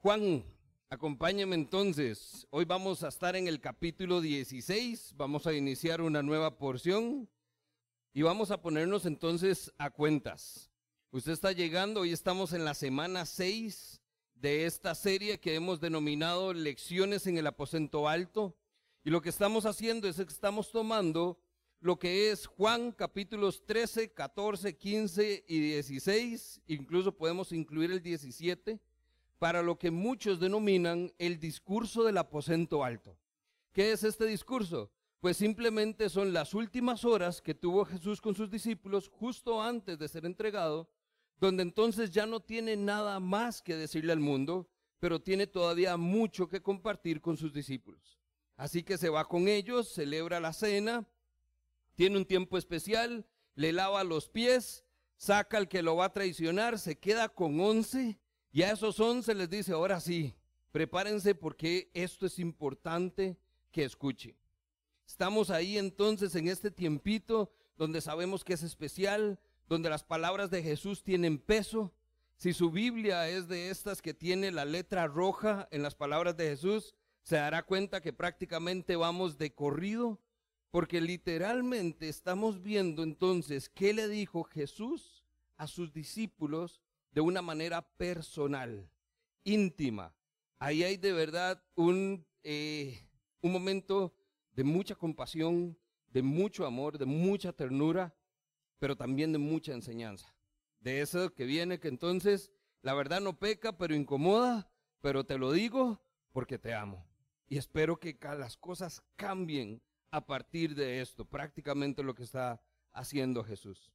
Juan, acompáñame entonces. Hoy vamos a estar en el capítulo 16, vamos a iniciar una nueva porción y vamos a ponernos entonces a cuentas. Usted está llegando, hoy estamos en la semana 6 de esta serie que hemos denominado Lecciones en el aposento alto. Y lo que estamos haciendo es que estamos tomando lo que es Juan capítulos 13, 14, 15 y 16, incluso podemos incluir el 17 para lo que muchos denominan el discurso del aposento alto. ¿Qué es este discurso? Pues simplemente son las últimas horas que tuvo Jesús con sus discípulos justo antes de ser entregado, donde entonces ya no tiene nada más que decirle al mundo, pero tiene todavía mucho que compartir con sus discípulos. Así que se va con ellos, celebra la cena, tiene un tiempo especial, le lava los pies, saca al que lo va a traicionar, se queda con once y a esos once les dice, ahora sí, prepárense porque esto es importante que escuchen. Estamos ahí entonces en este tiempito donde sabemos que es especial, donde las palabras de Jesús tienen peso. Si su Biblia es de estas que tiene la letra roja en las palabras de Jesús, se dará cuenta que prácticamente vamos de corrido, porque literalmente estamos viendo entonces qué le dijo Jesús a sus discípulos de una manera personal, íntima. Ahí hay de verdad un, eh, un momento de mucha compasión, de mucho amor, de mucha ternura, pero también de mucha enseñanza. De eso que viene que entonces la verdad no peca, pero incomoda, pero te lo digo porque te amo. Y espero que las cosas cambien a partir de esto, prácticamente lo que está haciendo Jesús.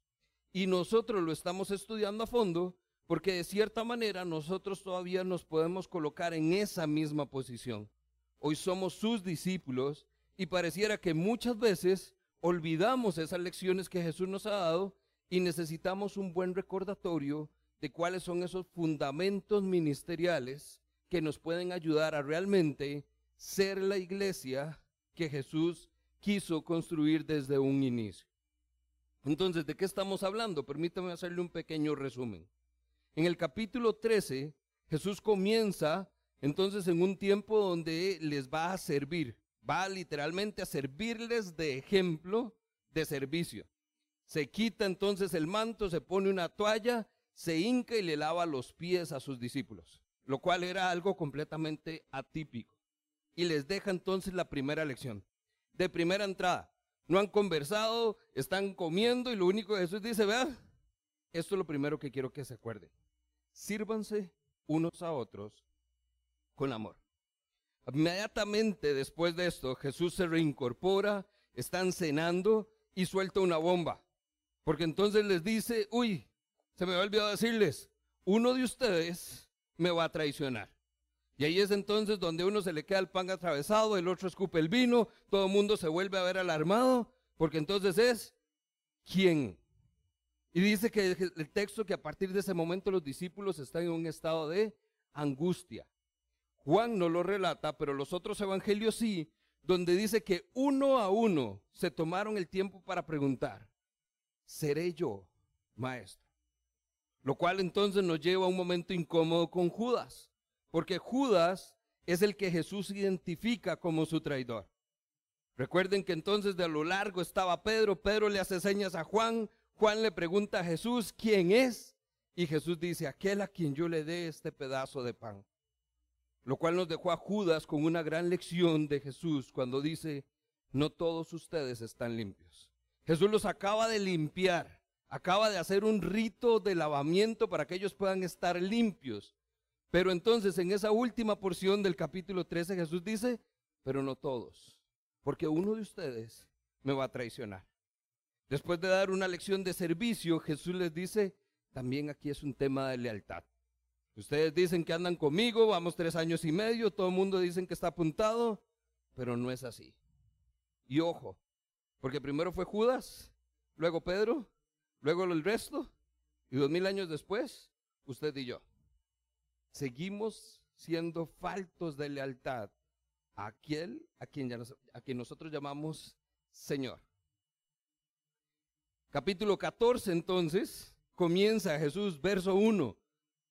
Y nosotros lo estamos estudiando a fondo porque de cierta manera nosotros todavía nos podemos colocar en esa misma posición. Hoy somos sus discípulos y pareciera que muchas veces olvidamos esas lecciones que Jesús nos ha dado y necesitamos un buen recordatorio de cuáles son esos fundamentos ministeriales que nos pueden ayudar a realmente ser la iglesia que Jesús quiso construir desde un inicio. Entonces, ¿de qué estamos hablando? Permítame hacerle un pequeño resumen. En el capítulo 13, Jesús comienza entonces en un tiempo donde les va a servir, va literalmente a servirles de ejemplo de servicio. Se quita entonces el manto, se pone una toalla, se hinca y le lava los pies a sus discípulos, lo cual era algo completamente atípico. Y les deja entonces la primera lección. De primera entrada, no han conversado, están comiendo y lo único que Jesús dice, vea, esto es lo primero que quiero que se acuerden sírvanse unos a otros con amor. Inmediatamente después de esto, Jesús se reincorpora, están cenando y suelta una bomba. Porque entonces les dice, uy, se me ha olvidado decirles, uno de ustedes me va a traicionar. Y ahí es entonces donde uno se le queda el pan atravesado, el otro escupe el vino, todo el mundo se vuelve a ver alarmado, porque entonces es, ¿quién y dice que el texto que a partir de ese momento los discípulos están en un estado de angustia. Juan no lo relata, pero los otros evangelios sí, donde dice que uno a uno se tomaron el tiempo para preguntar, ¿seré yo, maestro? Lo cual entonces nos lleva a un momento incómodo con Judas, porque Judas es el que Jesús identifica como su traidor. Recuerden que entonces de a lo largo estaba Pedro, Pedro le hace señas a Juan, Juan le pregunta a Jesús, ¿quién es? Y Jesús dice, aquel a quien yo le dé este pedazo de pan. Lo cual nos dejó a Judas con una gran lección de Jesús cuando dice, no todos ustedes están limpios. Jesús los acaba de limpiar, acaba de hacer un rito de lavamiento para que ellos puedan estar limpios. Pero entonces en esa última porción del capítulo 13 Jesús dice, pero no todos, porque uno de ustedes me va a traicionar. Después de dar una lección de servicio, Jesús les dice, también aquí es un tema de lealtad. Ustedes dicen que andan conmigo, vamos tres años y medio, todo el mundo dicen que está apuntado, pero no es así. Y ojo, porque primero fue Judas, luego Pedro, luego el resto, y dos mil años después, usted y yo. Seguimos siendo faltos de lealtad a aquel a quien, a quien nosotros llamamos Señor. Capítulo 14 entonces comienza Jesús, verso 1.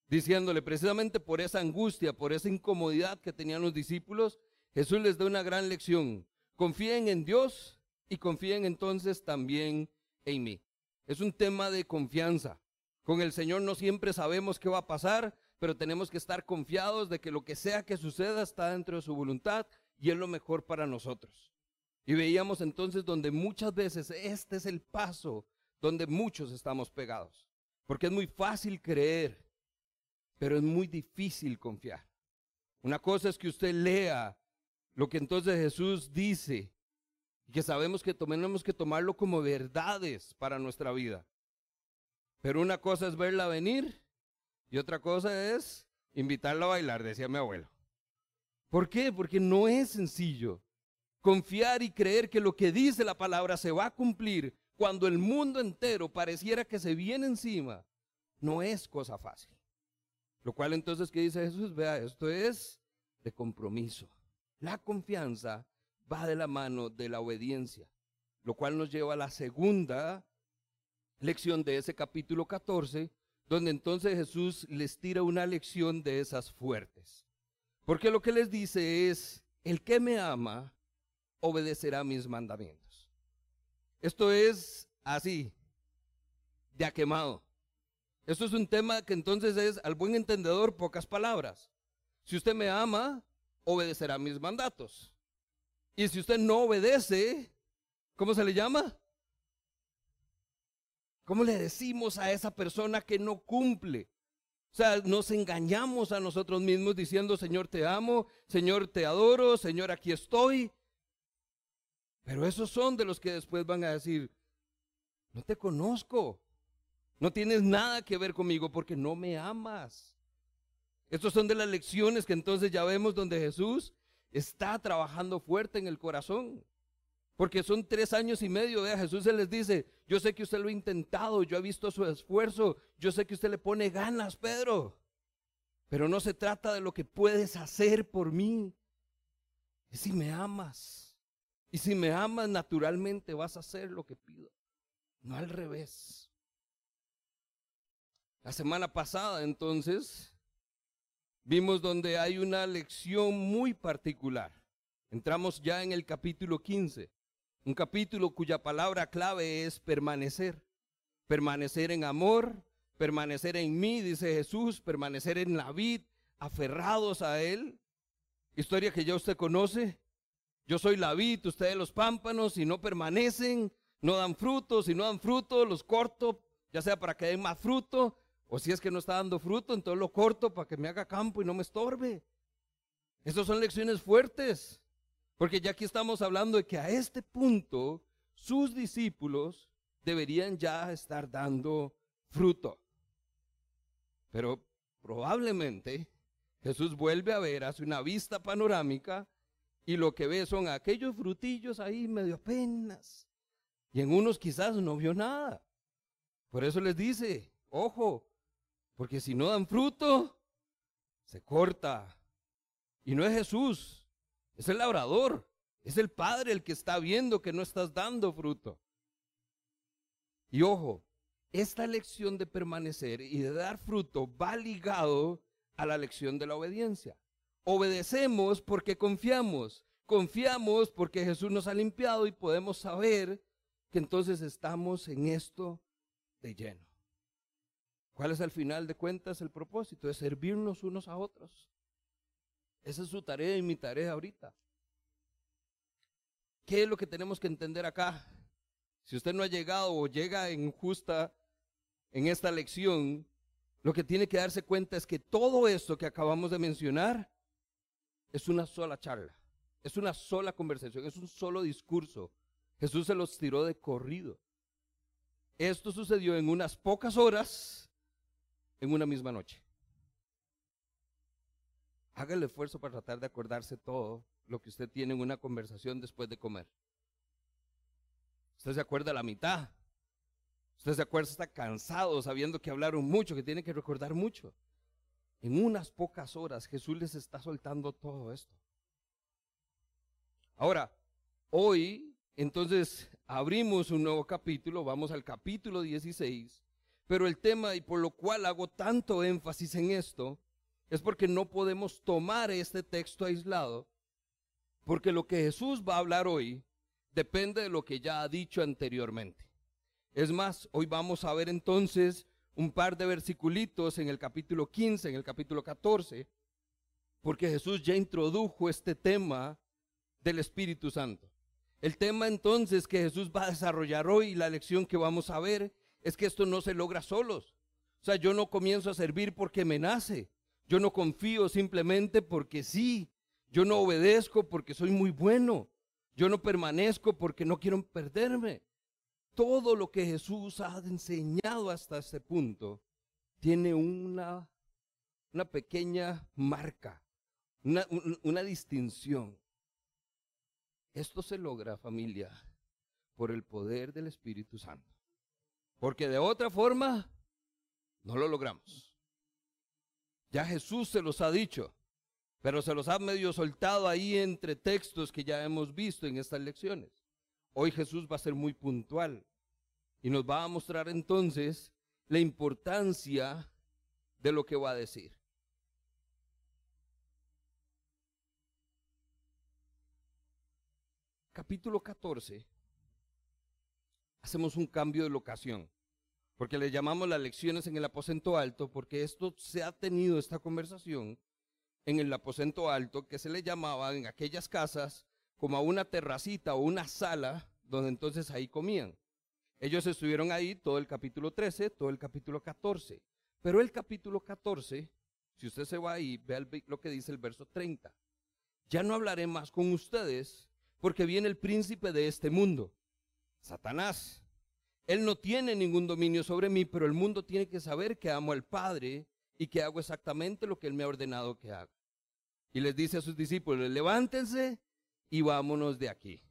diciéndole precisamente por esa angustia, por esa incomodidad que tenían los discípulos, Jesús les da una gran lección. Confíen en Dios y confíen entonces también en mí. Es un tema de confianza. Con el Señor no siempre sabemos qué va a pasar, pero tenemos que estar confiados de que lo que sea que suceda está dentro de su voluntad y es lo mejor para nosotros. Y veíamos entonces donde muchas veces este es el paso donde muchos estamos pegados. Porque es muy fácil creer, pero es muy difícil confiar. Una cosa es que usted lea lo que entonces Jesús dice y que sabemos que tenemos que tomarlo como verdades para nuestra vida. Pero una cosa es verla venir y otra cosa es invitarla a bailar, decía mi abuelo. ¿Por qué? Porque no es sencillo confiar y creer que lo que dice la palabra se va a cumplir cuando el mundo entero pareciera que se viene encima. No es cosa fácil. Lo cual entonces, ¿qué dice Jesús? Vea, esto es de compromiso. La confianza va de la mano de la obediencia, lo cual nos lleva a la segunda lección de ese capítulo 14, donde entonces Jesús les tira una lección de esas fuertes. Porque lo que les dice es, el que me ama obedecerá mis mandamientos. Esto es así, de quemado. Esto es un tema que entonces es al buen entendedor pocas palabras. Si usted me ama, obedecerá mis mandatos. Y si usted no obedece, ¿cómo se le llama? ¿Cómo le decimos a esa persona que no cumple? O sea, nos engañamos a nosotros mismos diciendo, Señor, te amo, Señor, te adoro, Señor, aquí estoy. Pero esos son de los que después van a decir, no te conozco. No tienes nada que ver conmigo porque no me amas. Estos son de las lecciones que entonces ya vemos donde Jesús está trabajando fuerte en el corazón. Porque son tres años y medio, de Jesús se les dice, yo sé que usted lo ha intentado, yo he visto su esfuerzo, yo sé que usted le pone ganas, Pedro. Pero no se trata de lo que puedes hacer por mí, es si me amas. Y si me amas, naturalmente vas a hacer lo que pido, no al revés. La semana pasada entonces vimos donde hay una lección muy particular. Entramos ya en el capítulo 15, un capítulo cuya palabra clave es permanecer. Permanecer en amor, permanecer en mí, dice Jesús, permanecer en la vid, aferrados a Él. Historia que ya usted conoce. Yo soy la vid, ustedes los pámpanos, si no permanecen, no dan fruto, si no dan fruto, los corto, ya sea para que den más fruto, o si es que no está dando fruto, entonces lo corto para que me haga campo y no me estorbe. Esas son lecciones fuertes. Porque ya aquí estamos hablando de que a este punto sus discípulos deberían ya estar dando fruto. Pero probablemente Jesús vuelve a ver, hace una vista panorámica y lo que ve son aquellos frutillos ahí medio apenas. Y en unos quizás no vio nada. Por eso les dice, ojo, porque si no dan fruto, se corta. Y no es Jesús, es el labrador, es el Padre el que está viendo que no estás dando fruto. Y ojo, esta lección de permanecer y de dar fruto va ligado a la lección de la obediencia. Obedecemos porque confiamos. Confiamos porque Jesús nos ha limpiado y podemos saber que entonces estamos en esto de lleno. ¿Cuál es al final de cuentas el propósito? Es servirnos unos a otros. Esa es su tarea y mi tarea ahorita. ¿Qué es lo que tenemos que entender acá? Si usted no ha llegado o llega en justa en esta lección, lo que tiene que darse cuenta es que todo esto que acabamos de mencionar es una sola charla, es una sola conversación, es un solo discurso. Jesús se los tiró de corrido. Esto sucedió en unas pocas horas en una misma noche. Haga el esfuerzo para tratar de acordarse todo lo que usted tiene en una conversación después de comer. Usted se acuerda la mitad. Usted se acuerda, está cansado sabiendo que hablaron mucho, que tiene que recordar mucho. En unas pocas horas Jesús les está soltando todo esto. Ahora, hoy entonces abrimos un nuevo capítulo, vamos al capítulo 16 Pero el tema y por lo cual hago tanto énfasis en esto es porque no podemos tomar este texto aislado, porque lo que Jesús va a hablar hoy depende de lo que ya ha dicho anteriormente. Es más, hoy vamos a ver entonces un par de versiculitos en el capítulo 15, en el capítulo 14, porque Jesús ya introdujo este tema del Espíritu Santo. El tema entonces que Jesús va a desarrollar hoy, la lección que vamos a ver, es que esto no se logra solos. O sea, yo no comienzo a servir porque me nace. Yo no confío simplemente porque sí. Yo no obedezco porque soy muy bueno. Yo no permanezco porque no quiero perderme. Todo lo que Jesús ha enseñado hasta este punto tiene una, una pequeña marca, una, una distinción. Esto se logra, familia, por el poder del Espíritu Santo. Porque de otra forma, no lo logramos. Ya Jesús se los ha dicho, pero se los ha medio soltado ahí entre textos que ya hemos visto en estas lecciones. Hoy Jesús va a ser muy puntual y nos va a mostrar entonces la importancia de lo que va a decir. capítulo 14, hacemos un cambio de locación, porque le llamamos las lecciones en el aposento alto, porque esto se ha tenido, esta conversación, en el aposento alto, que se le llamaba en aquellas casas como a una terracita o una sala, donde entonces ahí comían. Ellos estuvieron ahí todo el capítulo 13, todo el capítulo 14. Pero el capítulo 14, si usted se va ahí, vea lo que dice el verso 30. Ya no hablaré más con ustedes porque viene el príncipe de este mundo, Satanás. Él no tiene ningún dominio sobre mí, pero el mundo tiene que saber que amo al Padre y que hago exactamente lo que Él me ha ordenado que haga. Y les dice a sus discípulos, levántense y vámonos de aquí.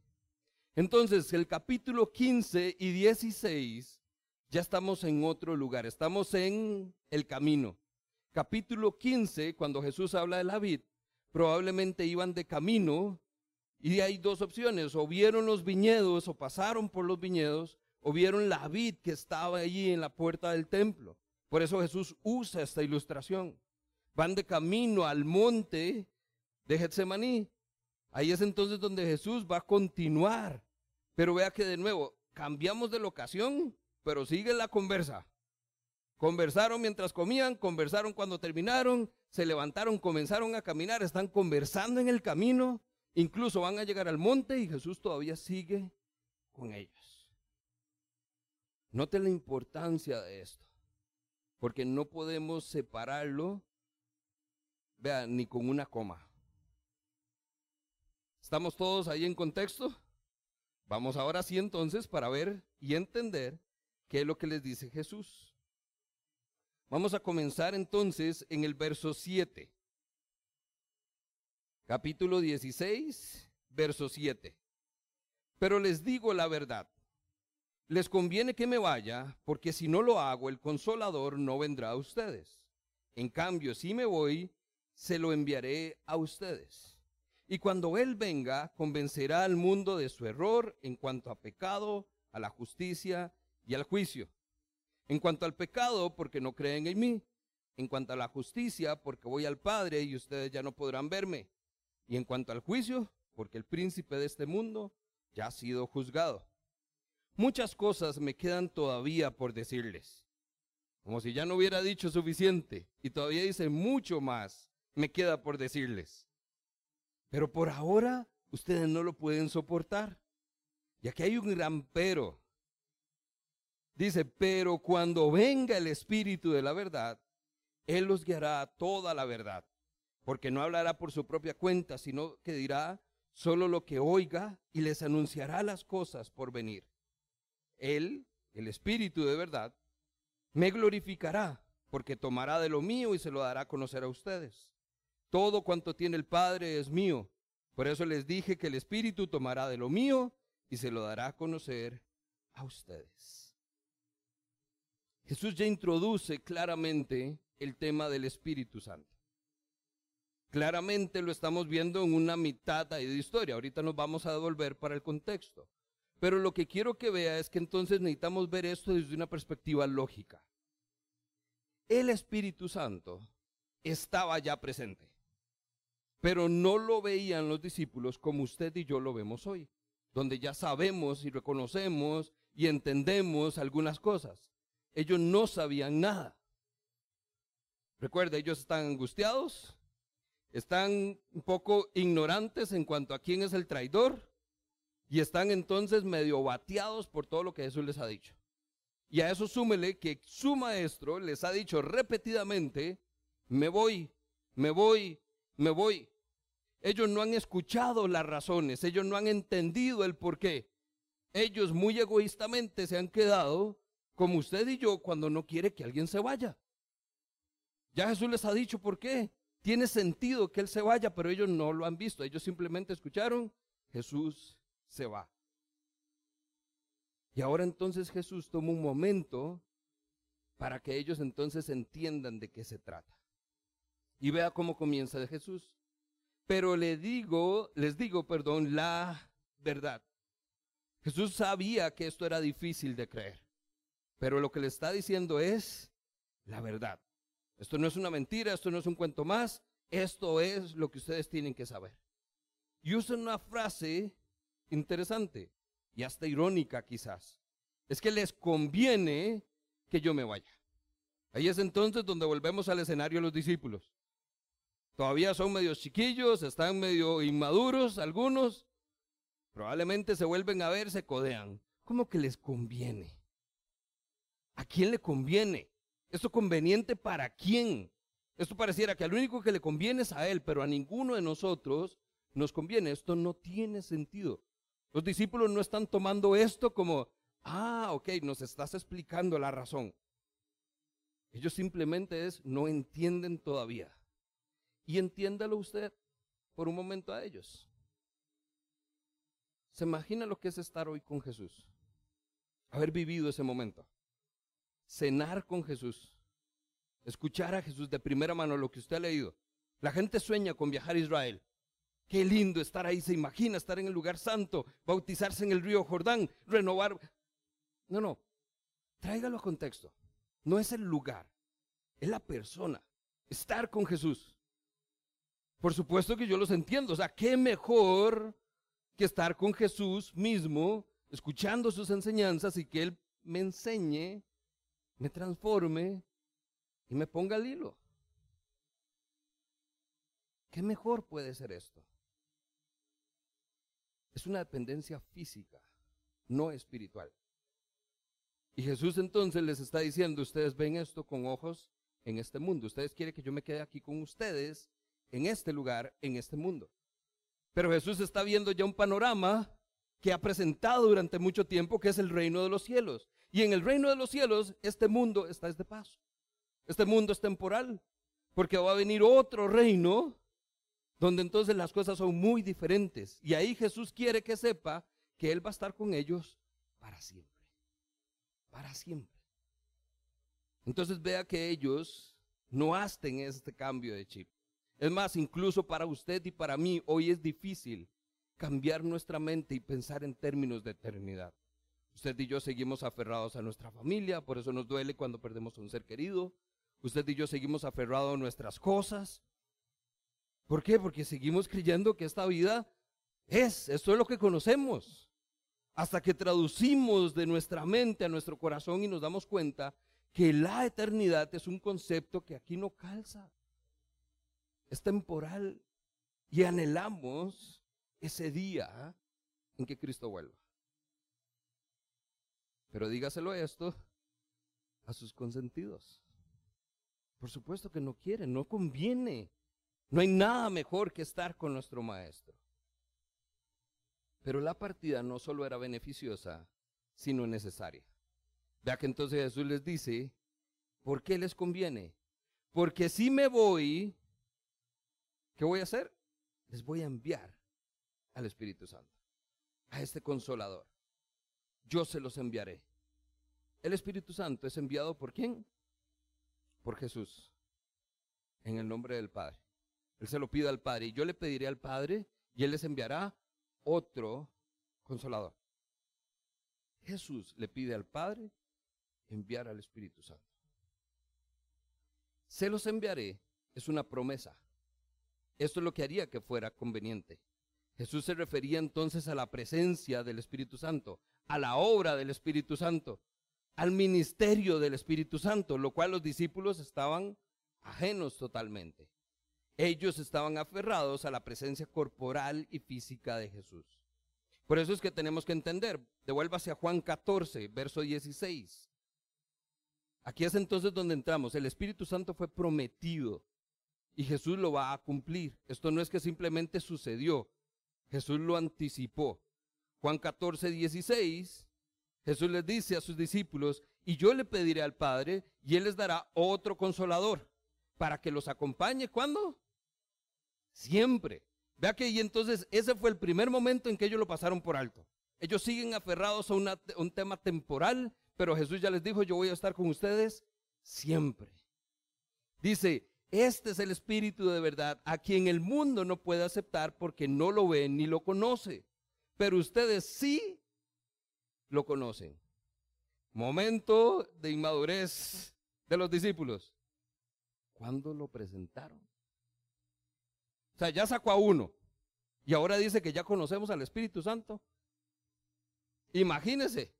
Entonces, el capítulo 15 y 16, ya estamos en otro lugar, estamos en el camino. Capítulo 15, cuando Jesús habla de la vid, probablemente iban de camino y hay dos opciones, o vieron los viñedos o pasaron por los viñedos, o vieron la vid que estaba allí en la puerta del templo. Por eso Jesús usa esta ilustración. Van de camino al monte de Getsemaní. Ahí es entonces donde Jesús va a continuar. Pero vea que de nuevo, cambiamos de locación, pero sigue la conversa. Conversaron mientras comían, conversaron cuando terminaron, se levantaron, comenzaron a caminar, están conversando en el camino Incluso van a llegar al monte y Jesús todavía sigue con ellos. Note la importancia de esto, porque no podemos separarlo, vean, ni con una coma. ¿Estamos todos ahí en contexto? Vamos ahora sí entonces para ver y entender qué es lo que les dice Jesús. Vamos a comenzar entonces en el verso 7 capítulo 16, verso 7. Pero les digo la verdad, les conviene que me vaya, porque si no lo hago, el consolador no vendrá a ustedes. En cambio, si me voy, se lo enviaré a ustedes. Y cuando Él venga, convencerá al mundo de su error en cuanto a pecado, a la justicia y al juicio. En cuanto al pecado, porque no creen en mí. En cuanto a la justicia, porque voy al Padre y ustedes ya no podrán verme. Y en cuanto al juicio, porque el príncipe de este mundo ya ha sido juzgado. Muchas cosas me quedan todavía por decirles. Como si ya no hubiera dicho suficiente. Y todavía dice mucho más me queda por decirles. Pero por ahora ustedes no lo pueden soportar. Y aquí hay un gran pero. Dice, pero cuando venga el Espíritu de la verdad, Él los guiará a toda la verdad porque no hablará por su propia cuenta, sino que dirá solo lo que oiga y les anunciará las cosas por venir. Él, el Espíritu de verdad, me glorificará, porque tomará de lo mío y se lo dará a conocer a ustedes. Todo cuanto tiene el Padre es mío. Por eso les dije que el Espíritu tomará de lo mío y se lo dará a conocer a ustedes. Jesús ya introduce claramente el tema del Espíritu Santo. Claramente lo estamos viendo en una mitad de historia. Ahorita nos vamos a devolver para el contexto. Pero lo que quiero que vea es que entonces necesitamos ver esto desde una perspectiva lógica. el Espíritu Santo estaba ya presente. Pero no lo veían los discípulos como usted y yo lo vemos hoy, donde ya sabemos y reconocemos y entendemos algunas cosas. Ellos no sabían nada. Recuerda, ellos están angustiados, están un poco ignorantes en cuanto a quién es el traidor y están entonces medio bateados por todo lo que Jesús les ha dicho. Y a eso súmele que su maestro les ha dicho repetidamente, me voy, me voy, me voy. Ellos no han escuchado las razones, ellos no han entendido el por qué. Ellos muy egoístamente se han quedado como usted y yo cuando no quiere que alguien se vaya. Ya Jesús les ha dicho por qué. Tiene sentido que Él se vaya, pero ellos no lo han visto. Ellos simplemente escucharon, Jesús se va. Y ahora entonces Jesús toma un momento para que ellos entonces entiendan de qué se trata. Y vea cómo comienza de Jesús. Pero le digo, les digo, perdón, la verdad. Jesús sabía que esto era difícil de creer. Pero lo que le está diciendo es la verdad. Esto no es una mentira, esto no es un cuento más, esto es lo que ustedes tienen que saber. Y usa una frase interesante y hasta irónica quizás. Es que les conviene que yo me vaya. Ahí es entonces donde volvemos al escenario los discípulos. Todavía son medio chiquillos, están medio inmaduros algunos. Probablemente se vuelven a ver, se codean. ¿Cómo que les conviene? ¿A quién le conviene? ¿Esto conveniente para quién? Esto pareciera que al único que le conviene es a él, pero a ninguno de nosotros nos conviene. Esto no tiene sentido. Los discípulos no están tomando esto como, ah, ok, nos estás explicando la razón. Ellos simplemente es, no entienden todavía. Y entiéndalo usted por un momento a ellos. ¿Se imagina lo que es estar hoy con Jesús? Haber vivido ese momento cenar con Jesús, escuchar a Jesús de primera mano lo que usted ha leído. La gente sueña con viajar a Israel. Qué lindo estar ahí, se imagina estar en el lugar santo, bautizarse en el río Jordán, renovar. No, no, tráigalo a contexto. No es el lugar, es la persona, estar con Jesús. Por supuesto que yo los entiendo, o sea, qué mejor que estar con Jesús mismo, escuchando sus enseñanzas y que Él me enseñe me transforme y me ponga al hilo. ¿Qué mejor puede ser esto? Es una dependencia física, no espiritual. Y Jesús entonces les está diciendo, ustedes ven esto con ojos en este mundo. Ustedes quieren que yo me quede aquí con ustedes, en este lugar, en este mundo. Pero Jesús está viendo ya un panorama que ha presentado durante mucho tiempo, que es el reino de los cielos. Y en el reino de los cielos, este mundo está de paso. Este mundo es temporal, porque va a venir otro reino donde entonces las cosas son muy diferentes. Y ahí Jesús quiere que sepa que Él va a estar con ellos para siempre. Para siempre. Entonces vea que ellos no hacen este cambio de chip. Es más, incluso para usted y para mí hoy es difícil cambiar nuestra mente y pensar en términos de eternidad. Usted y yo seguimos aferrados a nuestra familia, por eso nos duele cuando perdemos a un ser querido. Usted y yo seguimos aferrados a nuestras cosas. ¿Por qué? Porque seguimos creyendo que esta vida es, esto es lo que conocemos. Hasta que traducimos de nuestra mente a nuestro corazón y nos damos cuenta que la eternidad es un concepto que aquí no calza. Es temporal y anhelamos ese día en que Cristo vuelva. Pero dígaselo esto a sus consentidos. Por supuesto que no quieren, no conviene. No hay nada mejor que estar con nuestro maestro. Pero la partida no solo era beneficiosa, sino necesaria. Vea que entonces Jesús les dice, ¿por qué les conviene? Porque si me voy, ¿qué voy a hacer? Les voy a enviar al Espíritu Santo, a este consolador yo se los enviaré. El Espíritu Santo es enviado por quién? Por Jesús, en el nombre del Padre. Él se lo pide al Padre y yo le pediré al Padre y Él les enviará otro consolador. Jesús le pide al Padre enviar al Espíritu Santo. se los enviaré, es una promesa. Esto es lo que haría que fuera conveniente. Jesús se refería entonces a la presencia del Espíritu Santo, a la obra del Espíritu Santo, al ministerio del Espíritu Santo, lo cual los discípulos estaban ajenos totalmente. Ellos estaban aferrados a la presencia corporal y física de Jesús. Por eso es que tenemos que entender, devuélvase a Juan 14, verso 16. Aquí es entonces donde entramos. El Espíritu Santo fue prometido y Jesús lo va a cumplir. Esto no es que simplemente sucedió, Jesús lo anticipó. Juan 14, 16, Jesús les dice a sus discípulos, y yo le pediré al Padre, y Él les dará otro consolador, para que los acompañe. ¿Cuándo? Siempre. Vea que y entonces ese fue el primer momento en que ellos lo pasaron por alto. Ellos siguen aferrados a, un tema temporal, pero Jesús ya les dijo, yo voy a estar con ustedes siempre. Dice, este es el Espíritu de verdad, a quien el mundo no puede aceptar porque no lo ve ni lo conoce. Pero ustedes sí lo conocen. Momento de inmadurez de los discípulos. ¿Cuándo lo presentaron? O sea, ya sacó a uno. Y ahora dice que ya conocemos al Espíritu Santo. Imagínense.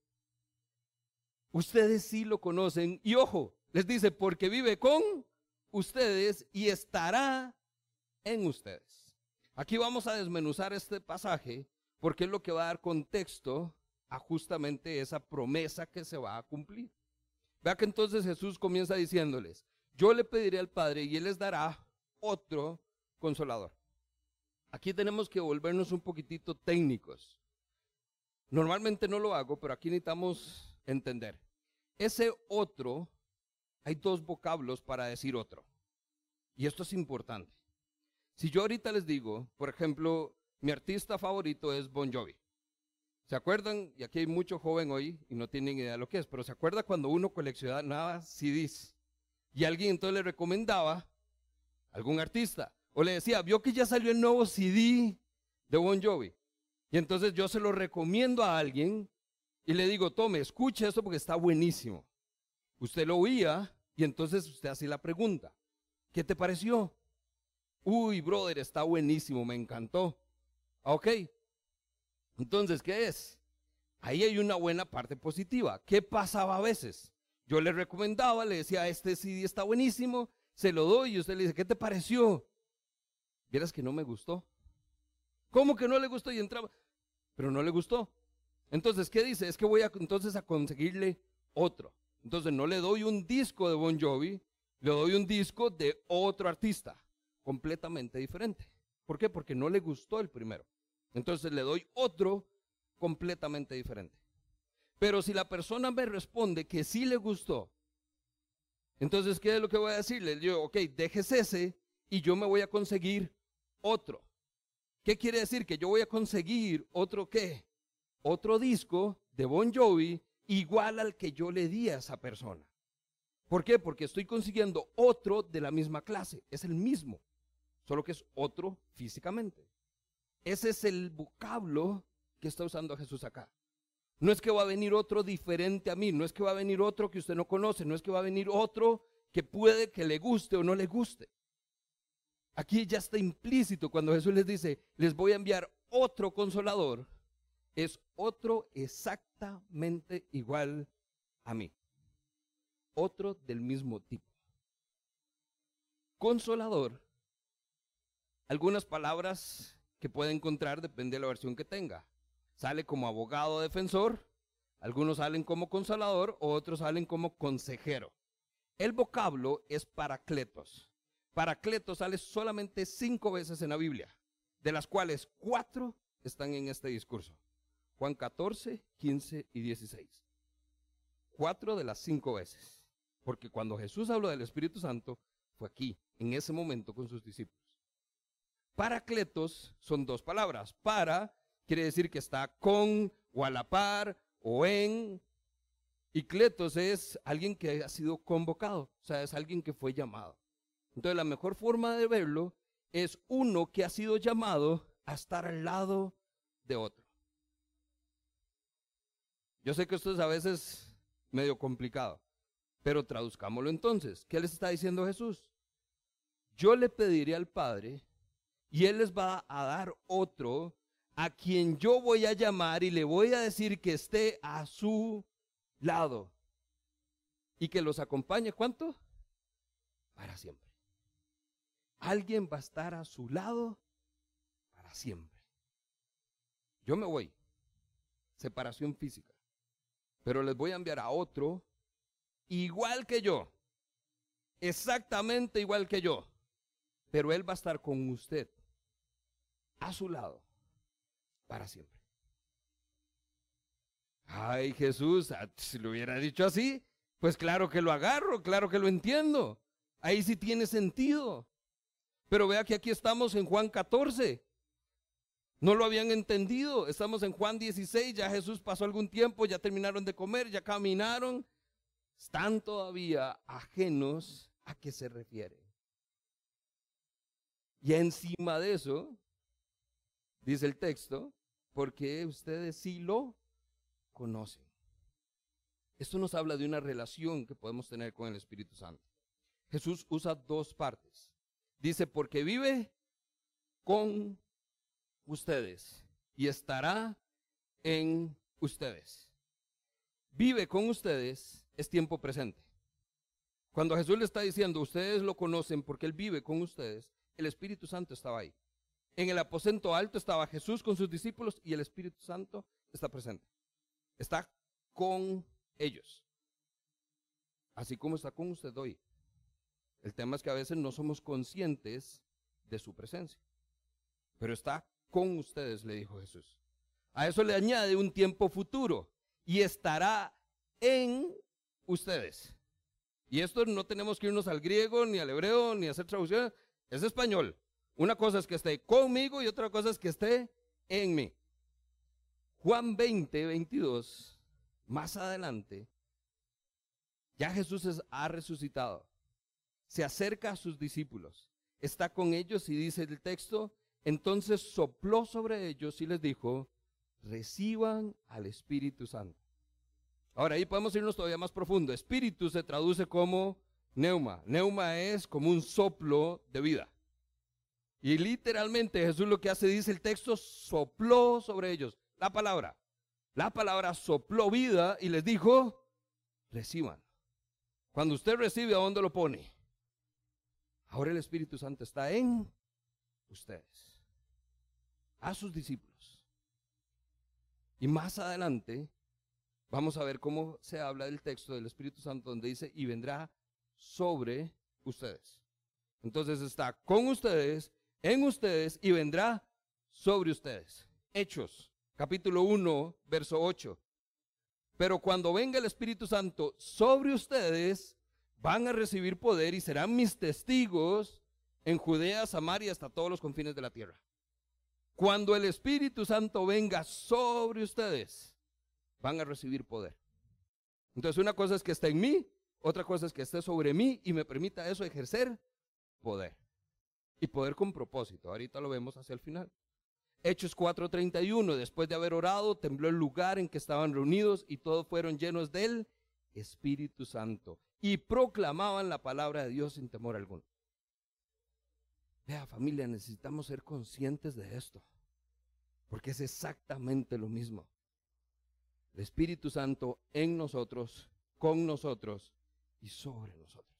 Ustedes sí lo conocen. Y ojo, les dice, porque vive con ustedes y estará en ustedes. Aquí vamos a desmenuzar este pasaje porque es lo que va a dar contexto a justamente esa promesa que se va a cumplir. Vea que entonces Jesús comienza diciéndoles, yo le pediré al Padre y Él les dará otro consolador. Aquí tenemos que volvernos un poquitito técnicos. Normalmente no lo hago, pero aquí necesitamos entender. Ese otro hay dos vocablos para decir otro. Y esto es importante. Si yo ahorita les digo, por ejemplo, mi artista favorito es Bon Jovi. ¿Se acuerdan? Y aquí hay mucho joven hoy y no tienen idea de lo que es, pero ¿se acuerda cuando uno coleccionaba CDs y alguien entonces le recomendaba algún artista o le decía, vio que ya salió el nuevo CD de Bon Jovi? Y entonces yo se lo recomiendo a alguien y le digo, tome, escuche esto porque está buenísimo. Usted lo oía y entonces usted hace la pregunta, ¿qué te pareció? Uy, brother, está buenísimo, me encantó. Ok. Entonces, ¿qué es? Ahí hay una buena parte positiva. ¿Qué pasaba a veces? Yo le recomendaba, le decía, este CD está buenísimo, se lo doy y usted le dice, ¿qué te pareció? Vieras que no me gustó. ¿Cómo que no le gustó? Y entraba, pero no le gustó. Entonces, ¿qué dice? Es que voy a entonces a conseguirle otro. Entonces no le doy un disco de Bon Jovi, le doy un disco de otro artista, completamente diferente. ¿Por qué? Porque no le gustó el primero. Entonces le doy otro completamente diferente. Pero si la persona me responde que sí le gustó, entonces, ¿qué es lo que voy a decirle? Le digo, ok, déjese ese y yo me voy a conseguir otro. ¿Qué quiere decir? Que yo voy a conseguir otro qué? Otro disco de Bon Jovi igual al que yo le di a esa persona. ¿Por qué? Porque estoy consiguiendo otro de la misma clase. Es el mismo, solo que es otro físicamente. Ese es el vocablo que está usando Jesús acá. No es que va a venir otro diferente a mí, no es que va a venir otro que usted no conoce, no es que va a venir otro que puede que le guste o no le guste. Aquí ya está implícito cuando Jesús les dice, les voy a enviar otro consolador es otro exactamente igual a mí. Otro del mismo tipo. Consolador. Algunas palabras que puede encontrar depende de la versión que tenga. Sale como abogado defensor, algunos salen como consolador, otros salen como consejero. El vocablo es paracletos. Paracletos sale solamente cinco veces en la Biblia, de las cuales cuatro están en este discurso. Juan 14, 15 y 16. Cuatro de las cinco veces. Porque cuando Jesús habló del Espíritu Santo, fue aquí, en ese momento con sus discípulos. Paracletos son dos palabras. Para quiere decir que está con o a la par o en. Y cletos es alguien que ha sido convocado, o sea, es alguien que fue llamado. Entonces la mejor forma de verlo es uno que ha sido llamado a estar al lado de otro. Yo sé que esto es a veces medio complicado, Pero traduzcámoslo entonces. ¿Qué les está diciendo Jesús? Yo le pediré al Padre y Él les va a dar otro a quien yo voy a llamar y le voy a decir que esté a su lado y que los acompañe. ¿Cuánto? Para siempre. Alguien va a estar a su lado para siempre. Yo me voy. Separación física. Pero les voy a enviar a otro igual que yo. Exactamente igual que yo. Pero Él va a estar con usted. A su lado para siempre. Ay, Jesús, ah, si lo hubiera dicho así, pues claro que lo agarro, claro que lo entiendo. Ahí sí tiene sentido. Pero vea que aquí estamos en Juan 14. No lo habían entendido. Estamos en Juan 16, ya Jesús pasó algún tiempo, ya terminaron de comer, ya caminaron. Están todavía ajenos a qué se refiere. Y encima de eso, dice el texto, porque ustedes sí lo conocen. Esto nos habla de una relación que podemos tener con el Espíritu Santo. Jesús usa dos partes. Dice, porque vive con ustedes y estará en ustedes. Vive con ustedes es tiempo presente. Cuando Jesús le está diciendo, ustedes lo conocen porque Él vive con ustedes, el Espíritu Santo estaba ahí. En el aposento alto estaba Jesús con sus discípulos y el Espíritu Santo está presente. Está con ellos. Así como está con usted hoy. El tema es que a veces no somos conscientes de su presencia. Pero está con ustedes, le dijo Jesús. A eso le añade un tiempo futuro y estará en ustedes. Y esto no tenemos que irnos al griego, ni al hebreo, ni hacer traducción. Es español. Una cosa es que esté conmigo y otra cosa es que esté en mí. Juan 20, 22, más adelante, ya Jesús ha resucitado. Se acerca a sus discípulos, está con ellos y dice el texto, entonces sopló sobre ellos y les dijo, reciban al Espíritu Santo. Ahora ahí podemos irnos todavía más profundo. Espíritu se traduce como neuma. Neuma es como un soplo de vida. Y literalmente Jesús lo que hace, dice el texto, sopló sobre ellos la palabra. La palabra sopló vida y les dijo, reciban. Cuando usted recibe, ¿a dónde lo pone? Ahora el Espíritu Santo está en ustedes, a sus discípulos. Y más adelante vamos a ver cómo se habla del texto del Espíritu Santo donde dice, y vendrá sobre ustedes. Entonces está con ustedes en ustedes y vendrá sobre ustedes. Hechos, capítulo 1, verso 8. Pero cuando venga el Espíritu Santo sobre ustedes, van a recibir poder y serán mis testigos en Judea, Samaria, hasta todos los confines de la tierra. Cuando el Espíritu Santo venga sobre ustedes, van a recibir poder. Entonces una cosa es que esté en mí, otra cosa es que esté sobre mí y me permita eso ejercer poder y poder con propósito. Ahorita lo vemos hacia el final. Hechos 4:31, después de haber orado, tembló el lugar en que estaban reunidos y todos fueron llenos del Espíritu Santo y proclamaban la palabra de Dios sin temor alguno. Vea familia, necesitamos ser conscientes de esto, porque es exactamente lo mismo. El Espíritu Santo en nosotros, con nosotros y sobre nosotros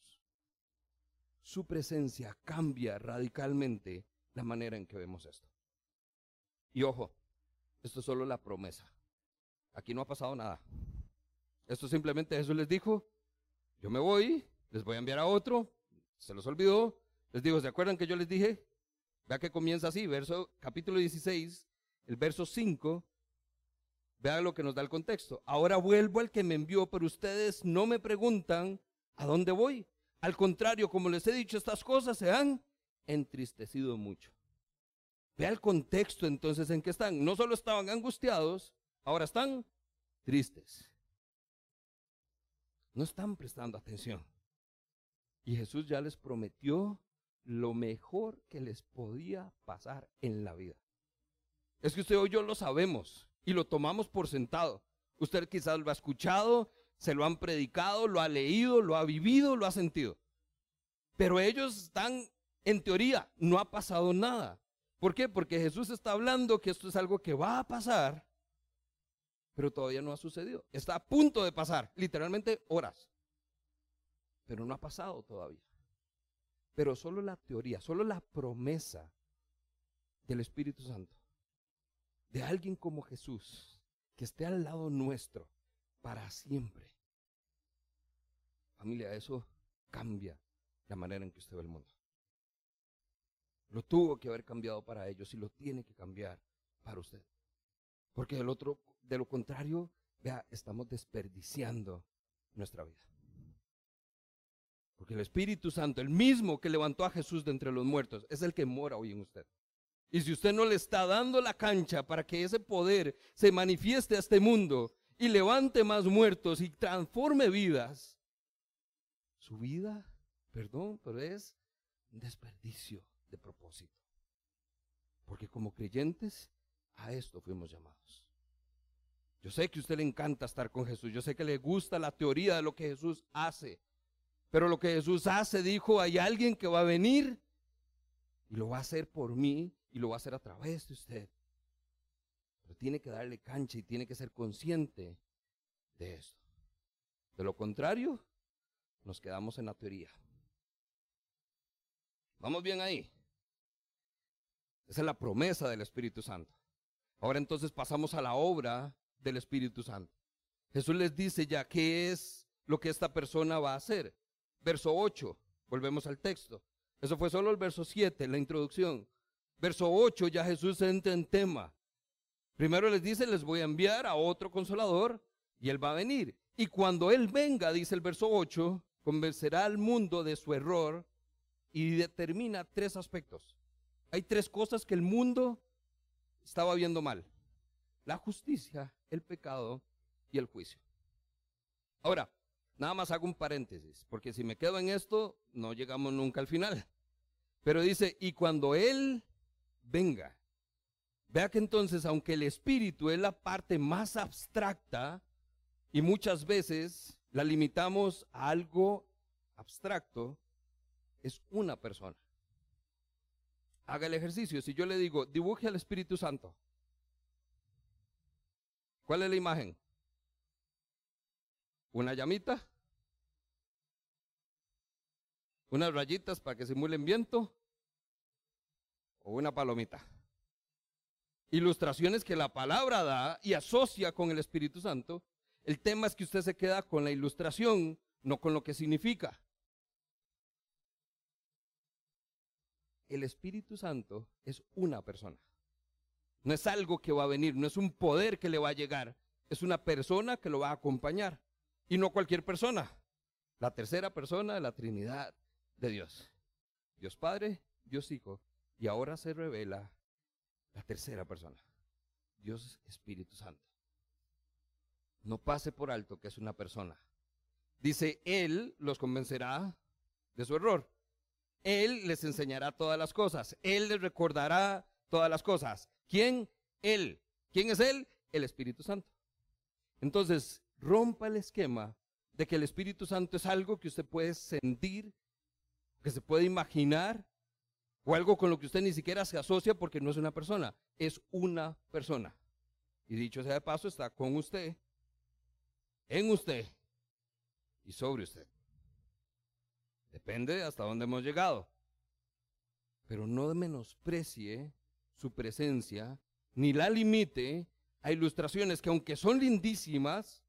su presencia cambia radicalmente la manera en que vemos esto. Y ojo, esto es solo la promesa. Aquí no ha pasado nada. Esto simplemente Jesús les dijo, yo me voy, les voy a enviar a otro, se los olvidó, les digo, ¿se acuerdan que yo les dije? Vea que comienza así, verso capítulo 16, el verso 5, vea lo que nos da el contexto. Ahora vuelvo al que me envió, pero ustedes no me preguntan a dónde voy. Al contrario, como les he dicho, estas cosas se han entristecido mucho. Vea el contexto entonces en que están. No solo estaban angustiados, ahora están tristes. No están prestando atención. Y Jesús ya les prometió lo mejor que les podía pasar en la vida. Es que usted y yo lo sabemos y lo tomamos por sentado. Usted quizás lo ha escuchado, se lo han predicado, lo ha leído, lo ha vivido, lo ha sentido. Pero ellos están, en teoría, no ha pasado nada. ¿Por qué? Porque Jesús está hablando que esto es algo que va a pasar, pero todavía no ha sucedido. Está a punto de pasar, literalmente horas. Pero no ha pasado todavía. Pero solo la teoría, solo la promesa del Espíritu Santo, de alguien como Jesús, que esté al lado nuestro para siempre. Familia, eso cambia la manera en que usted ve el mundo. Lo tuvo que haber cambiado para ellos y lo tiene que cambiar para usted. Porque del otro, de lo contrario, vea, estamos desperdiciando nuestra vida. Porque el Espíritu Santo, el mismo que levantó a Jesús de entre los muertos, es el que mora hoy en usted. Y si usted no le está dando la cancha para que ese poder se manifieste a este mundo y levante más muertos y transforme vidas, su vida, perdón, pero es un desperdicio de propósito. Porque como creyentes a esto fuimos llamados. Yo sé que a usted le encanta estar con Jesús, yo sé que le gusta la teoría de lo que Jesús hace, pero lo que Jesús hace, dijo, hay alguien que va a venir y lo va a hacer por mí y lo va a hacer a través de usted. Pero tiene que darle cancha y tiene que ser consciente de esto. De lo contrario, nos quedamos en la teoría. ¿Vamos bien ahí? Esa es la promesa del Espíritu Santo. Ahora entonces pasamos a la obra del Espíritu Santo. Jesús les dice ya qué es lo que esta persona va a hacer. Verso 8, volvemos al texto. Eso fue solo el verso 7, la introducción. Verso 8 ya Jesús entra en tema. Primero les dice, les voy a enviar a otro consolador y él va a venir. Y cuando él venga, dice el verso 8, convencerá al mundo de su error y determina tres aspectos. Hay tres cosas que el mundo estaba viendo mal. La justicia, el pecado y el juicio. Ahora, nada más hago un paréntesis, porque si me quedo en esto, no llegamos nunca al final. Pero dice, y cuando Él venga. Vea que entonces, aunque el espíritu es la parte más abstracta y muchas veces la limitamos a algo abstracto, es una persona. Haga el ejercicio. Si yo le digo, dibuje al Espíritu Santo, ¿cuál es la imagen? ¿Una llamita? ¿Unas rayitas para que simulen viento? o una palomita. Ilustraciones que la palabra da y asocia con el Espíritu Santo. El tema es que usted se queda con la ilustración, no con lo que significa. El Espíritu Santo es una persona. No es algo que va a venir, no es un poder que le va a llegar, es una persona que lo va a acompañar. Y no cualquier persona, la tercera persona de la Trinidad de Dios. Dios Padre, Dios Hijo y ahora se revela la tercera persona, Dios Espíritu Santo. No pase por alto que es una persona. Dice, Él los convencerá de su error. Él les enseñará todas las cosas. Él les recordará todas las cosas. ¿Quién? Él. ¿Quién es Él? El Espíritu Santo. Entonces, rompa el esquema de que el Espíritu Santo es algo que usted puede sentir, que se puede imaginar, o algo con lo que usted ni siquiera se asocia porque no es una persona, es una persona. Y dicho sea de paso, está con usted, en usted y sobre usted. Depende hasta dónde hemos llegado. Pero no menosprecie su presencia, ni la limite a ilustraciones que aunque son lindísimas,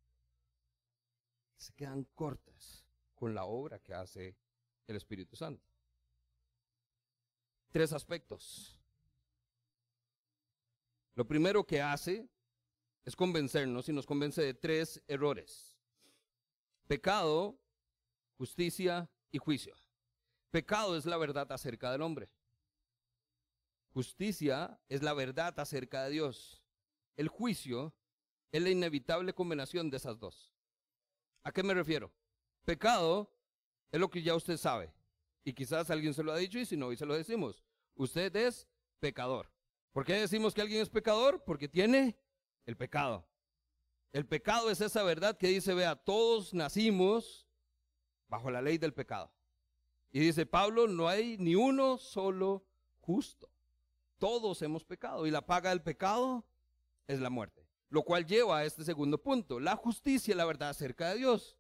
se quedan cortas con la obra que hace el Espíritu Santo tres aspectos. Lo primero que hace es convencernos y nos convence de tres errores. Pecado, justicia y juicio. Pecado es la verdad acerca del hombre. Justicia es la verdad acerca de Dios. El juicio es la inevitable combinación de esas dos. ¿A qué me refiero? Pecado es lo que ya usted sabe. Y quizás alguien se lo ha dicho y si no, hoy se lo decimos. Usted es pecador. ¿Por qué decimos que alguien es pecador? Porque tiene el pecado. El pecado es esa verdad que dice, vea, todos nacimos bajo la ley del pecado. Y dice Pablo, no hay ni uno solo justo. Todos hemos pecado y la paga del pecado es la muerte. Lo cual lleva a este segundo punto, la justicia, la verdad acerca de Dios.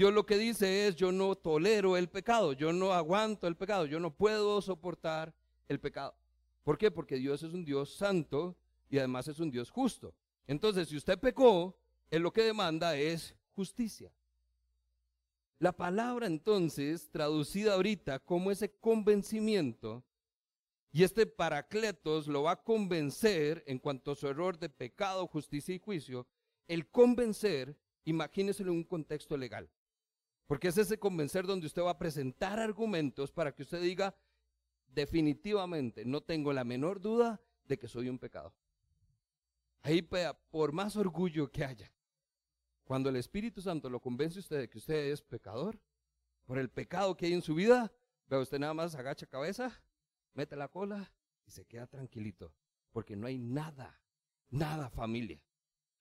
Dios lo que dice es, yo no tolero el pecado, yo no aguanto el pecado, yo no puedo soportar el pecado. ¿Por qué? Porque Dios es un Dios santo y además es un Dios justo. Entonces, si usted pecó, Él lo que demanda es justicia. La palabra entonces, traducida ahorita como ese convencimiento, y este paracletos lo va a convencer en cuanto a su error de pecado, justicia y juicio, el convencer, imagínese en un contexto legal. Porque es ese convencer donde usted va a presentar argumentos para que usted diga, definitivamente, no tengo la menor duda de que soy un pecado. Ahí, por más orgullo que haya, cuando el Espíritu Santo lo convence a usted de que usted es pecador, por el pecado que hay en su vida, vea usted nada más agacha cabeza, mete la cola y se queda tranquilito, porque no hay nada, nada familia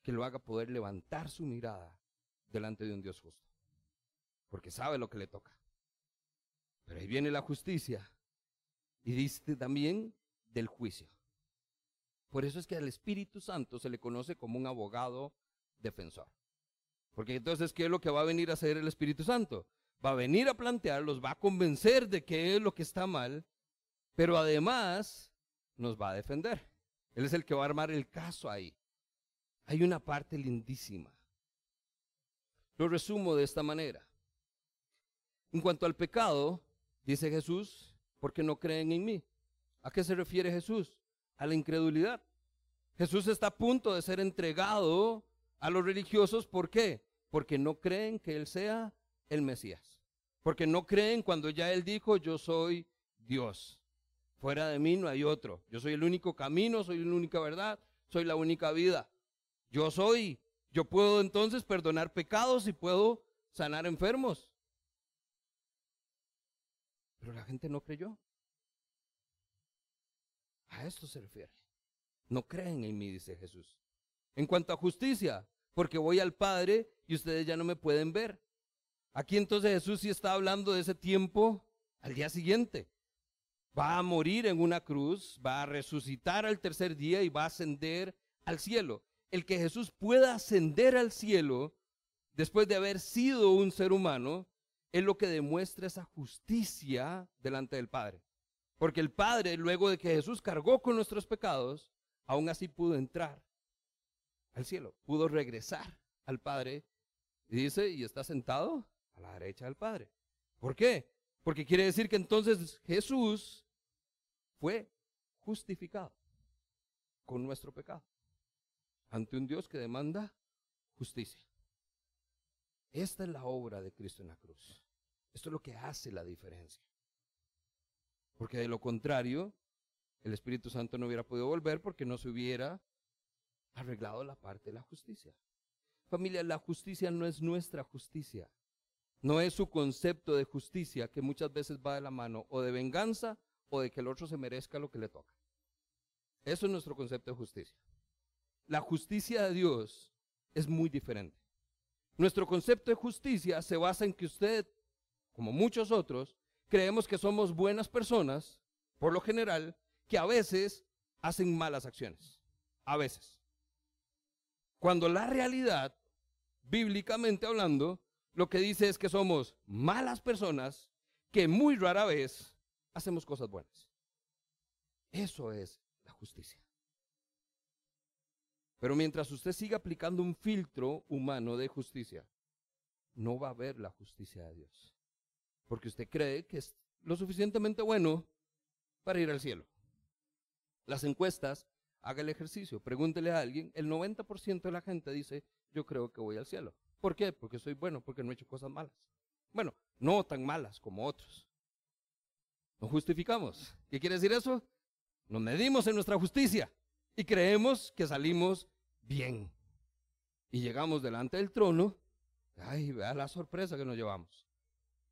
que lo haga poder levantar su mirada delante de un Dios justo, porque sabe lo que le toca. Pero ahí viene la justicia y dice también del juicio. Por eso es que al Espíritu Santo se le conoce como un abogado defensor. Porque entonces, ¿qué es lo que va a venir a hacer el Espíritu Santo? Va a venir a plantearlos, va a convencer de qué es lo que está mal, pero además nos va a defender. Él es el que va a armar el caso ahí. Hay una parte lindísima. Lo resumo de esta manera. En cuanto al pecado, dice Jesús, porque no creen en mí. ¿A qué se refiere Jesús? a la incredulidad. Jesús está a punto de ser entregado a los religiosos. ¿Por qué? Porque no creen que Él sea el Mesías. Porque no creen cuando ya Él dijo, yo soy Dios. Fuera de mí no hay otro. Yo soy el único camino, soy la única verdad, soy la única vida. Yo soy. Yo puedo entonces perdonar pecados y puedo sanar enfermos. Pero la gente no creyó. A esto se refiere. No creen en mí, dice Jesús. En cuanto a justicia, porque voy al Padre y ustedes ya no me pueden ver. Aquí entonces Jesús sí está hablando de ese tiempo al día siguiente. Va a morir en una cruz, va a resucitar al tercer día y va a ascender al cielo. El que Jesús pueda ascender al cielo después de haber sido un ser humano es lo que demuestra esa justicia delante del Padre. Porque el Padre, luego de que Jesús cargó con nuestros pecados, aún así pudo entrar al cielo, pudo regresar al Padre. Y dice, y está sentado a la derecha del Padre. ¿Por qué? Porque quiere decir que entonces Jesús fue justificado con nuestro pecado ante un Dios que demanda justicia. Esta es la obra de Cristo en la cruz. Esto es lo que hace la diferencia. Porque de lo contrario, el Espíritu Santo no hubiera podido volver porque no se hubiera arreglado la parte de la justicia. Familia, la justicia no es nuestra justicia. No es su concepto de justicia que muchas veces va de la mano o de venganza o de que el otro se merezca lo que le toca. Eso es nuestro concepto de justicia. La justicia de Dios es muy diferente. Nuestro concepto de justicia se basa en que usted, como muchos otros, creemos que somos buenas personas, por lo general, que a veces hacen malas acciones. A veces. Cuando la realidad, bíblicamente hablando, lo que dice es que somos malas personas que muy rara vez hacemos cosas buenas. Eso es la justicia. Pero mientras usted siga aplicando un filtro humano de justicia, no va a ver la justicia de Dios porque usted cree que es lo suficientemente bueno para ir al cielo. Las encuestas, haga el ejercicio, pregúntele a alguien, el 90% de la gente dice, yo creo que voy al cielo. ¿Por qué? Porque soy bueno, porque no he hecho cosas malas. Bueno, no tan malas como otros. Nos justificamos. ¿Qué quiere decir eso? Nos medimos en nuestra justicia y creemos que salimos bien. Y llegamos delante del trono. Ay, vea la sorpresa que nos llevamos.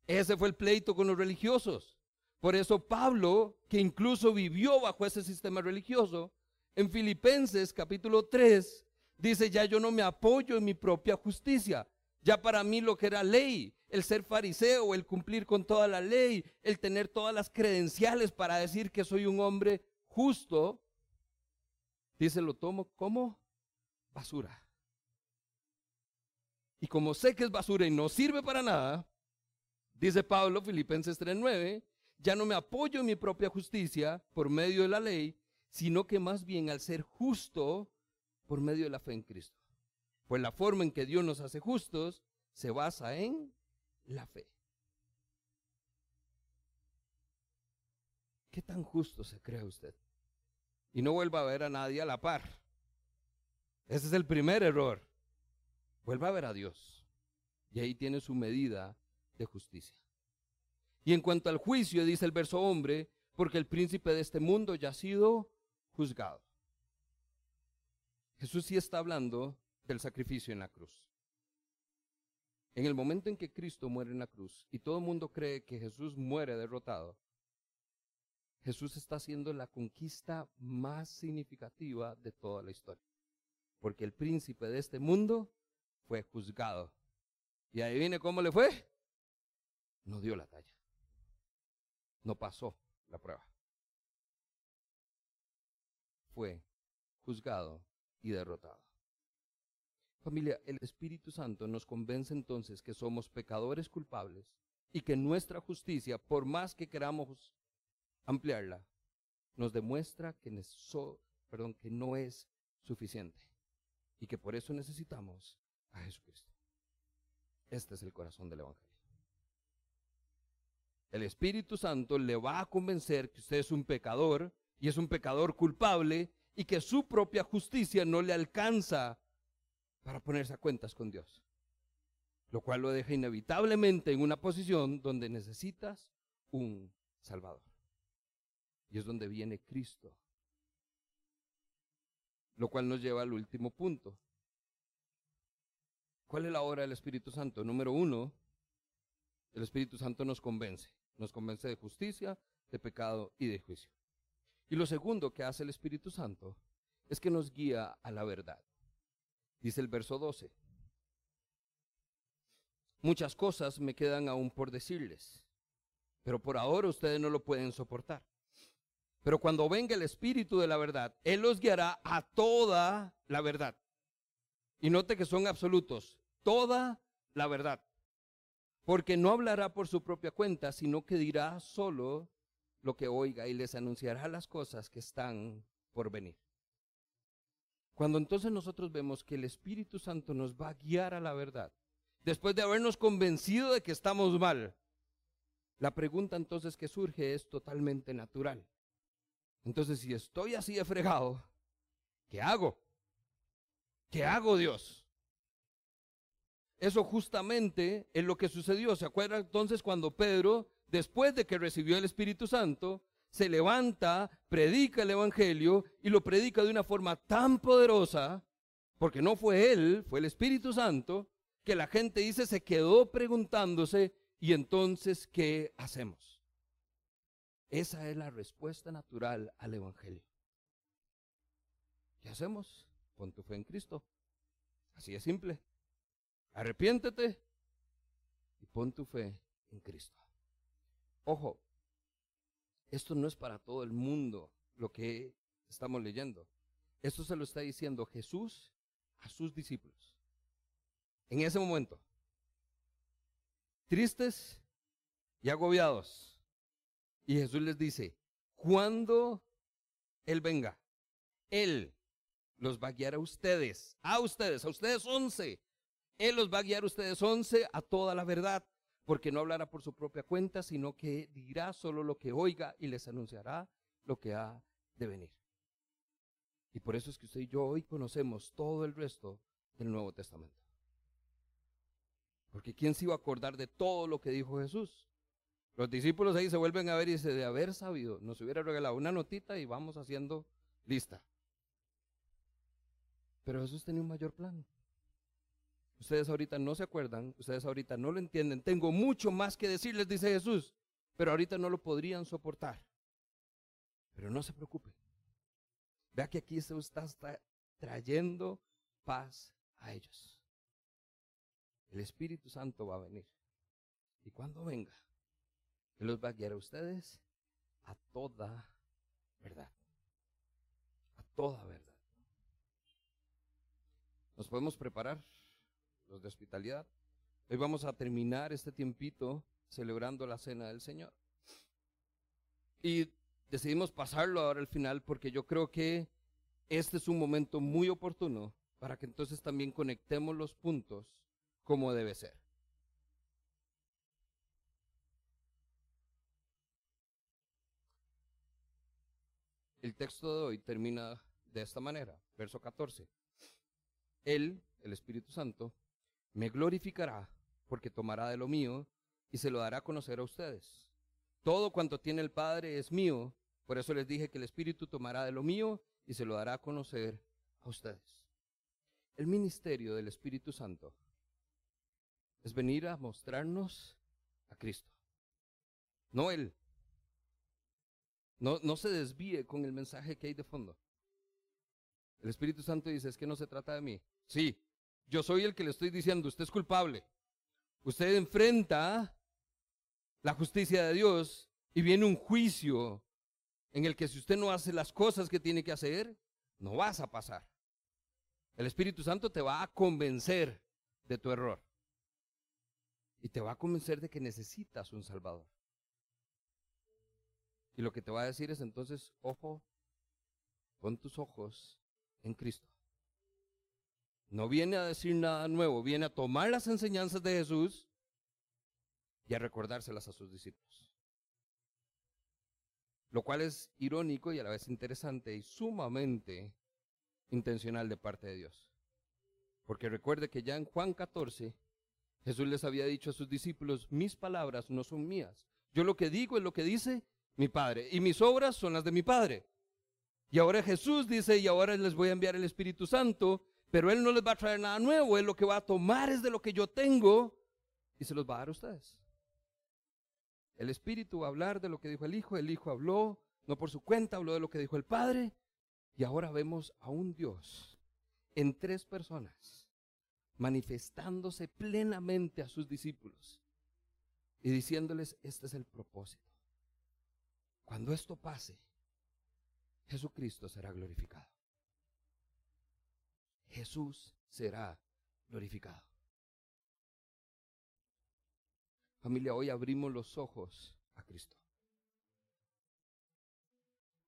Ese fue el pleito con los religiosos. Por eso Pablo, que incluso vivió bajo ese sistema religioso, en Filipenses capítulo 3, Dice, ya yo no me apoyo en mi propia justicia. Ya para mí lo que era ley, el ser fariseo, el cumplir con toda la ley, el tener todas las credenciales para decir que soy un hombre justo, dice, lo tomo como basura. Y como sé que es basura y no sirve para nada, dice Pablo, Filipenses 3:9, ya no me apoyo en mi propia justicia por medio de la ley, sino que más bien al ser justo por medio de la fe en Cristo. Pues la forma en que Dios nos hace justos se basa en la fe. ¿Qué tan justo se cree usted? Y no vuelva a ver a nadie a la par. Ese es el primer error. Vuelva a ver a Dios. Y ahí tiene su medida de justicia. Y en cuanto al juicio, dice el verso hombre, porque el príncipe de este mundo ya ha sido juzgado. Jesús sí está hablando del sacrificio en la cruz. En el momento en que Cristo muere en la cruz y todo el mundo cree que Jesús muere derrotado, Jesús está haciendo la conquista más significativa de toda la historia. Porque el príncipe de este mundo fue juzgado. Y ahí viene cómo le fue. No dio la talla. No pasó la prueba. Fue juzgado y derrotado. Familia, el Espíritu Santo nos convence entonces que somos pecadores culpables y que nuestra justicia, por más que queramos ampliarla, nos demuestra que, no es suficiente y que por eso necesitamos a Jesucristo. Este es el corazón del Evangelio. El Espíritu Santo le va a convencer que usted es un pecador y es un pecador culpable y que su propia justicia no le alcanza para ponerse a cuentas con Dios. Lo cual lo deja inevitablemente en una posición donde necesitas un Salvador. Y es donde viene Cristo. Lo cual nos lleva al último punto. ¿Cuál es la obra del Espíritu Santo? Número uno, el Espíritu Santo nos convence. Nos convence de justicia, de pecado y de juicio. Y lo segundo que hace el Espíritu Santo es que nos guía a la verdad. Dice el verso 12. Muchas cosas me quedan aún por decirles, pero por ahora ustedes no lo pueden soportar. Pero cuando venga el Espíritu de la verdad, Él los guiará a toda la verdad. Y note que son absolutos. Toda la verdad. Porque no hablará por su propia cuenta, sino que dirá solo lo que oiga y les anunciará las cosas que están por venir. Cuando entonces nosotros vemos que el Espíritu Santo nos va a guiar a la verdad, después de habernos convencido de que estamos mal, la pregunta entonces que surge es totalmente natural. Entonces, si estoy así de fregado, ¿qué hago? ¿Qué hago, Dios? Eso justamente es lo que sucedió. ¿Se acuerdan entonces cuando Pedro, después de que recibió el Espíritu Santo, se levanta, predica el Evangelio y lo predica de una forma tan poderosa, porque no fue él, fue el Espíritu Santo, que la gente dice se quedó preguntándose, ¿y entonces qué hacemos? Esa es la respuesta natural al Evangelio. ¿Qué hacemos? Pon tu fe en Cristo. Así es simple. Arrepiéntete y pon tu fe en Cristo. Ojo, esto no es para todo el mundo lo que estamos leyendo. Esto se lo está diciendo Jesús a sus discípulos. En ese momento, tristes y agobiados. Y Jesús les dice, cuando Él venga, Él los va a guiar a ustedes, a ustedes, a ustedes once. Él los va a guiar a ustedes once a toda la verdad, porque no hablará por su propia cuenta, sino que dirá solo lo que oiga y les anunciará lo que ha de venir. Y por eso es que usted y yo hoy conocemos todo el resto del Nuevo Testamento. Porque ¿quién se iba a acordar de todo lo que dijo Jesús? Los discípulos ahí se vuelven a ver y dice, de haber sabido, nos hubiera regalado una notita y vamos haciendo lista. Pero Jesús tenía un mayor plan. Ustedes ahorita no se acuerdan, ustedes ahorita no lo entienden. Tengo mucho más que decirles, dice Jesús, pero ahorita no lo podrían soportar. Pero no se preocupe. Vea que aquí se está trayendo paz a ellos. El Espíritu Santo va a venir. Y cuando venga, Él los va a guiar a ustedes a toda verdad. A toda verdad. Nos podemos preparar, los de hospitalidad. Hoy vamos a terminar este tiempito celebrando la cena del Señor. Y decidimos pasarlo ahora al final porque yo creo que este es un momento muy oportuno para que entonces también conectemos los puntos como debe ser. El texto de hoy termina de esta manera, verso 14. Él, el Espíritu Santo, me glorificará porque tomará de lo mío y se lo dará a conocer a ustedes. Todo cuanto tiene el Padre es mío, por eso les dije que el Espíritu tomará de lo mío y se lo dará a conocer a ustedes. El ministerio del Espíritu Santo es venir a mostrarnos a Cristo, no Él. No, se desvíe con el mensaje que hay de fondo. El Espíritu Santo dice, es que no se trata de mí. Sí, yo soy el que le estoy diciendo, usted es culpable. Usted enfrenta la justicia de Dios y viene un juicio en el que si usted no hace las cosas que tiene que hacer, no vas a pasar. El Espíritu Santo te va a convencer de tu error. Y te va a convencer de que necesitas un Salvador. Y lo que te va a decir es entonces, ojo, pon tus ojos en Cristo. No viene a decir nada nuevo, viene a tomar las enseñanzas de Jesús y a recordárselas a sus discípulos. Lo cual es irónico y a la vez interesante y sumamente intencional de parte de Dios. Porque recuerde que ya en Juan 14 Jesús les había dicho a sus discípulos, mis palabras no son mías. Yo lo que digo es lo que dice mi Padre y mis obras son las de mi Padre. Y ahora Jesús dice, y ahora les voy a enviar el Espíritu Santo pero Él no les va a traer nada nuevo, Él lo que va a tomar es de lo que yo tengo y se los va a dar a ustedes. El Espíritu va a hablar de lo que dijo el Hijo, el Hijo habló, no por su cuenta, habló de lo que dijo el Padre, y ahora vemos a un Dios en tres personas manifestándose plenamente a sus discípulos y diciéndoles, este es el propósito. Cuando esto pase, Jesucristo será glorificado. Jesús será glorificado. Familia, hoy abrimos los ojos a Cristo.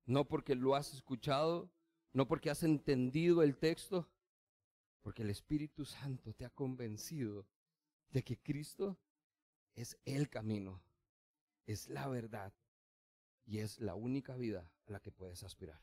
No porque lo has escuchado, no porque has entendido el texto, porque el Espíritu Santo te ha convencido de que Cristo es el camino, es la verdad y es la única vida a la que puedes aspirar.